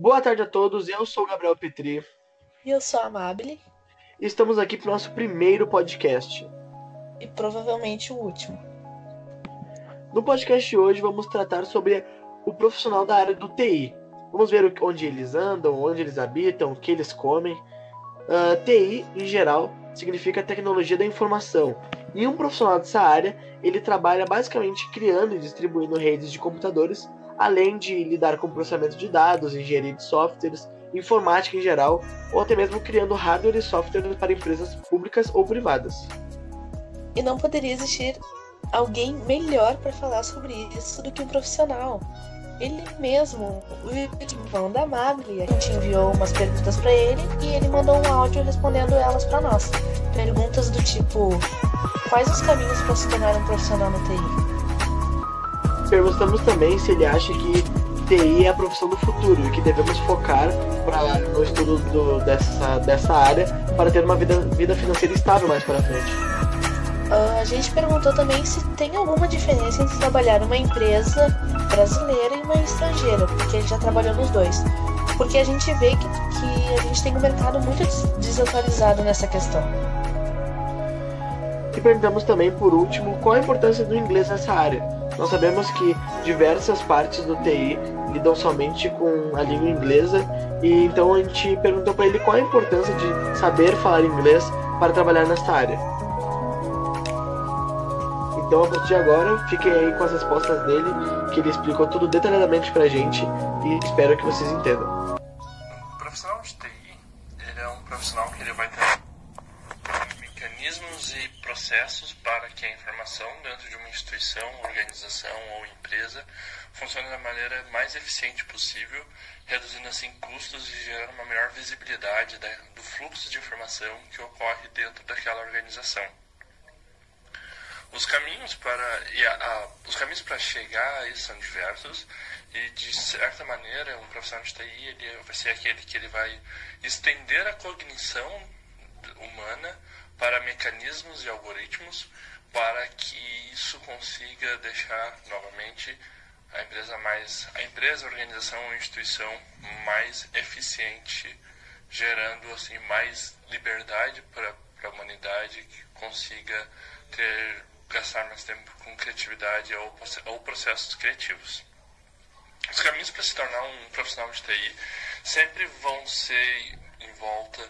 Boa tarde a todos, eu sou o Gabriel Petri. E eu sou a Amabile. E estamos aqui para o nosso primeiro podcast. E provavelmente o último. No podcast de hoje vamos tratar sobre o profissional da área do TI. Vamos ver onde eles andam, onde eles habitam, o que eles comem. Uh, ah, TI, em geral, significa tecnologia da informação. E um profissional dessa área, ele trabalha basicamente criando e distribuindo redes de computadores, além de lidar com processamento de dados, engenharia de softwares, informática em geral, ou até mesmo criando hardware e software para empresas públicas ou privadas. E não poderia existir alguém melhor para falar sobre isso do que um profissional. Ele mesmo, o irmão da Magli, a gente enviou umas perguntas para ele e ele mandou um áudio respondendo elas para nós. Perguntas do tipo: Quais os caminhos para se tornar um profissional no TI? Perguntamos também se ele acha que TI é a profissão do futuro e que devemos focar pra, no estudo do, dessa, dessa área para ter uma vida, vida financeira estável mais para frente. Uh, a gente perguntou também se tem alguma diferença entre trabalhar numa empresa brasileira e uma estrangeira, porque ele já trabalhou nos dois. Porque a gente vê que, que a gente tem um mercado muito desatualizado nessa questão. E perguntamos também, por último, qual a importância do inglês nessa área. Nós sabemos que diversas partes do TI lidam somente com a língua inglesa, e então a gente perguntou para ele qual a importância de saber falar inglês para trabalhar nessa área. Então, a partir de agora, fiquem aí com as respostas dele, que ele explicou tudo detalhadamente pra gente e espero que vocês entendam. O profissional de TI, ele é um profissional que ele vai ter mecanismos e processos para que a informação dentro instituição, organização ou empresa funcione da maneira mais eficiente possível, reduzindo assim custos e gerando uma melhor visibilidade do fluxo de informação que ocorre dentro daquela organização. Os caminhos para a, os caminhos para chegar a isso são diversos e de certa maneira um profissional de TI ele vai ser aquele que ele vai estender a cognição humana para mecanismos e algoritmos para que isso consiga deixar novamente a empresa mais a empresa, a organização ou instituição mais eficiente, gerando assim mais liberdade para a humanidade que consiga ter gastar mais tempo com criatividade ou, ou processos criativos. Os caminhos para se tornar um profissional de TI sempre vão ser em volta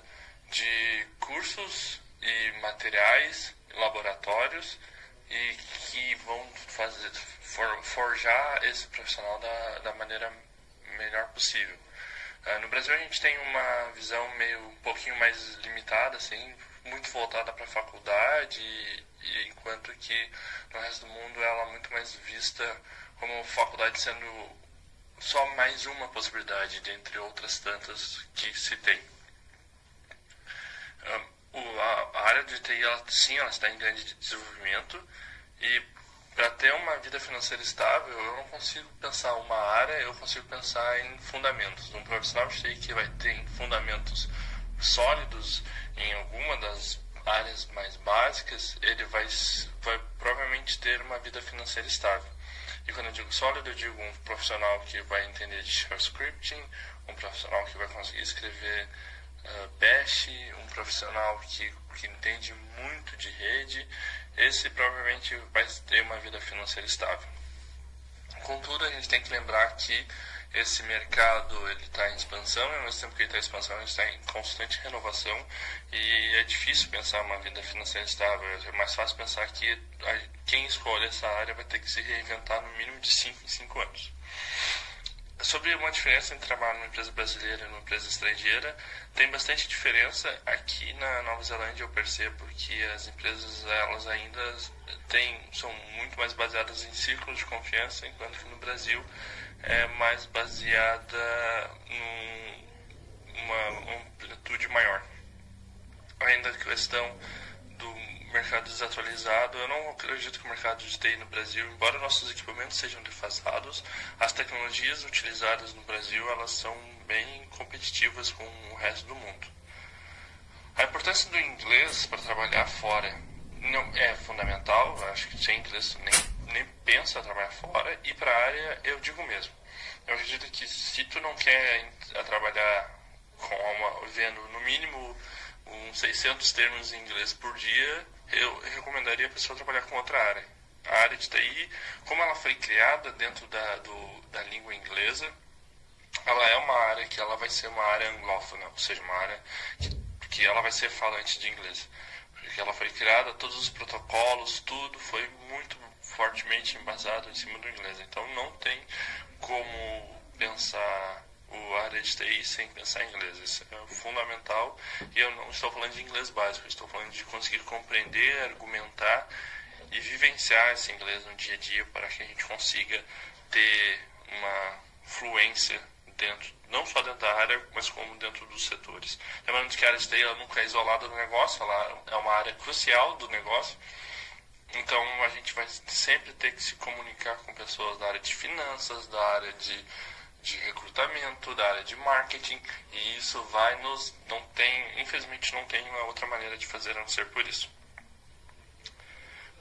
de cursos e materiais, laboratórios e que vão fazer for, forjar esse profissional da, da maneira melhor possível. Uh, no Brasil a gente tem uma visão meio um pouquinho mais limitada, assim, muito voltada para a faculdade e enquanto que no resto do mundo ela é muito mais vista como faculdade sendo só mais uma possibilidade dentre outras tantas que se tem. Um, a, a, área de TI, ela, sim, ela está em grande desenvolvimento e para ter uma vida financeira estável, eu não consigo pensar uma área, eu consigo pensar em fundamentos. Um profissional de TI que vai ter fundamentos sólidos em alguma das áreas mais básicas, ele vai, vai provavelmente ter uma vida financeira estável. E quando eu digo sólido, eu digo um profissional que vai entender de scripting, um profissional que vai conseguir escrever uh, bash, um profissional que, que entende muito de rede, esse provavelmente vai ter uma vida financeira estável. Contudo, a gente tem que lembrar que esse mercado ele está em expansão e ao mesmo tempo que ele está em expansão ele está em constante renovação e é difícil pensar uma vida financeira estável é mais fácil pensar que quem escolhe essa área vai ter que se reinventar no mínimo de 5 em 5 anos sobre uma diferença entre trabalhar numa empresa brasileira e numa empresa estrangeira tem bastante diferença aqui na Nova Zelândia eu percebo que as empresas elas ainda têm são muito mais baseadas em círculos de confiança enquanto que no Brasil é mais baseada numa amplitude maior. Ainda a questão do mercado desatualizado, eu não acredito que o mercado de TI no Brasil, embora nossos equipamentos sejam defasados, as tecnologias utilizadas no Brasil elas são bem competitivas com o resto do mundo. A importância do inglês para trabalhar fora não é fundamental, acho que sem inglês nem nem pensa trabalhar fora e para a área eu digo mesmo. eu acredito que se tu não quer trabalhar com uma, vendo no mínimo uns 600 termos em inglês por dia, eu recomendaria a pessoa trabalhar com outra área. A área de TI, como ela foi criada dentro da, do, da língua inglesa, ela é uma área que ela vai ser uma área anglófona, ou seja, uma área que, que ela vai ser falante de inglês. Porque ela foi criada, todos os protocolos, tudo foi muito fortemente embasado em cima do inglês. Então não tem como pensar o área de TI sem pensar em inglês. Isso é fundamental. E eu não estou falando de inglês básico, estou falando de conseguir compreender, argumentar e vivenciar esse inglês no dia a dia para que a gente consiga ter uma fluência dentro, não só dentro da área, mas como dentro dos setores. Lembrando que a área de TI nunca é isolada do negócio, ela é uma área crucial do negócio. Então a gente vai sempre ter que se comunicar com pessoas da área de finanças, da área de, de recrutamento, da área de marketing, e isso vai nos. não tem, infelizmente não tem uma outra maneira de fazer a não ser por isso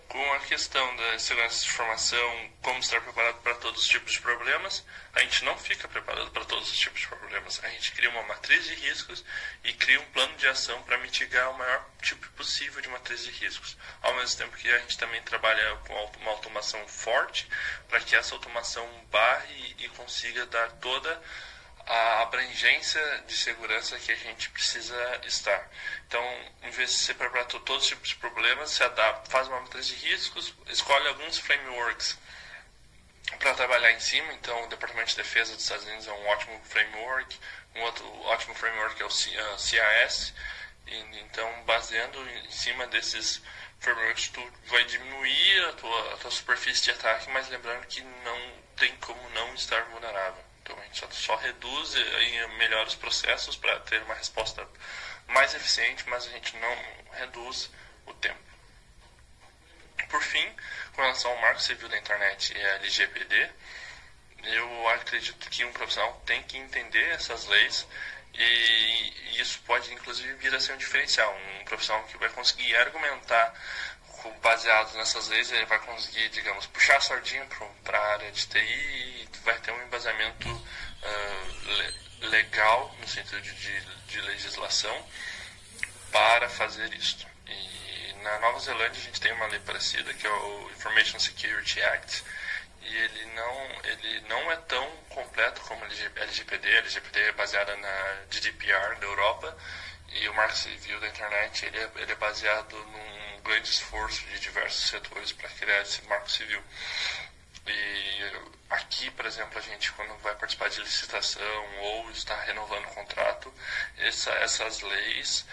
com a questão da segurança de informação, como estar preparado para todos os tipos de problemas, a gente não fica preparado para todos os tipos de problemas. A gente cria uma matriz de riscos e cria um plano de ação para mitigar o maior tipo possível de matriz de riscos. Ao mesmo tempo que a gente também trabalha com uma automação forte para que essa automação barre e consiga dar toda a abrangência de segurança que a gente precisa estar. Então, em vez de se preparar para todos os tipos de problemas, se adapta, faz uma matriz de riscos, escolhe alguns frameworks para trabalhar em cima. Então, o Departamento de Defesa dos Estados Unidos é um ótimo framework, um outro ótimo framework é o CIS. E, então, baseando em cima desses frameworks, tu vai diminuir a tua, a tua superfície de ataque, mas lembrando que não tem como não estar vulnerável. Então a gente só reduz e melhora os processos para ter uma resposta mais eficiente, mas a gente não reduz o tempo. Por fim, com relação ao Marco Civil da Internet e a LGPD, eu acredito que um profissional tem que entender essas leis e isso pode inclusive vir a ser um diferencial. Um profissional que vai conseguir argumentar baseado nessas leis, ele vai conseguir, digamos, puxar a sardinha para a área de TI e vai ter um embasamento uh, le, legal, no sentido de, de, legislação, para fazer isso. E na Nova Zelândia a gente tem uma lei parecida, que é o Information Security Act, e ele não, ele não é tão completo como a LGPD. A LGPD é baseada na GDPR da Europa, e o Marco Civil da Internet ele é, ele é baseado num grande esforço de diversos setores para criar esse marco civil. E aqui, por exemplo, a gente quando vai participar de licitação ou está renovando o contrato, essa, essas leis,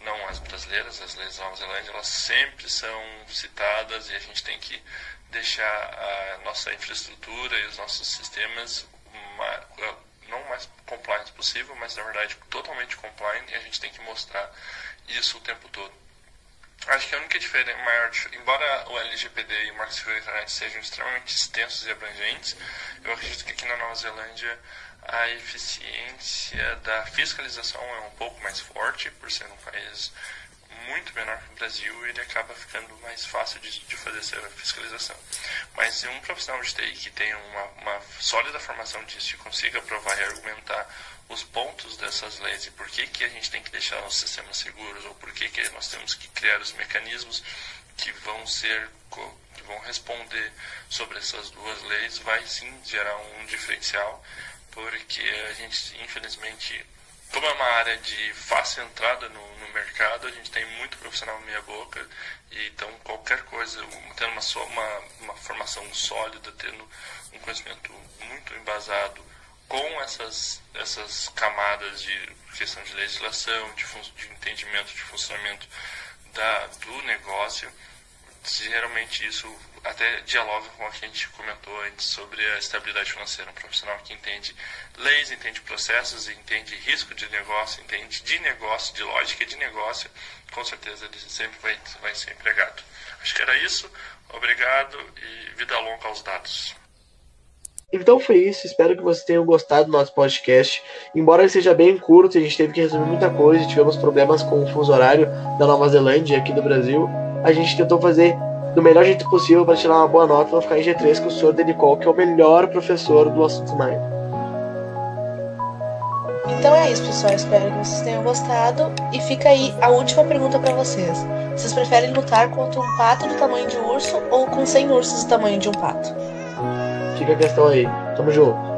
não as brasileiras, as leis da Nova Zelândia, elas sempre são citadas e a gente tem que deixar a nossa infraestrutura e os nossos sistemas não mais compliant possível, mas na verdade totalmente compliant e a gente tem que mostrar isso o tempo todo. Acho que a única diferença maior, embora o LGPD e o Marco Civil Internet sejam extremamente extensos e abrangentes, eu acredito que aqui na Nova Zelândia a eficiência da fiscalização é um pouco mais forte, por ser um país muito menor que o Brasil, ele acaba ficando mais fácil de, de fazer essa fiscalização. Mas um profissional de TI que tenha uma, uma sólida formação disso e consiga provar e argumentar os pontos dessas leis e por que, que a gente tem que deixar os sistemas seguros ou por que, que nós temos que criar os mecanismos que vão ser que vão responder sobre essas duas leis vai sim gerar um diferencial porque a gente infelizmente como é uma área de fácil entrada no, no mercado, a gente tem muito profissional meia boca, e então qualquer coisa, tendo uma, uma, uma formação sólida, tendo um conhecimento muito embasado com essas, essas camadas de questão de legislação, de, de entendimento de funcionamento da, do negócio, geralmente isso até dialoga com o que a gente comentou antes sobre a estabilidade financeira. Um profissional que entende leis, entende processos, entende risco de negócio, entende de negócio, de lógica de negócio, com certeza ele sempre vai, vai ser empregado. Acho que era isso. Obrigado e vida longa aos dados. Então foi isso, espero que vocês tenham gostado do nosso podcast. Embora ele seja bem curto, a gente teve que resolver muita coisa, tivemos problemas com o fuso horário da Nova Zelândia e aqui do Brasil. A gente tentou fazer do melhor jeito possível para tirar uma boa nota e não ficar em G3 com o senhor Denicol, que é o melhor professor do assunto Mine. Então é isso, pessoal. Espero que vocês tenham gostado. E fica aí a última pergunta para vocês. Vocês preferem lutar contra um pato do tamanho de um urso ou com 100 ursos do tamanho de um pato? Fica a questão aí. Tamo junto.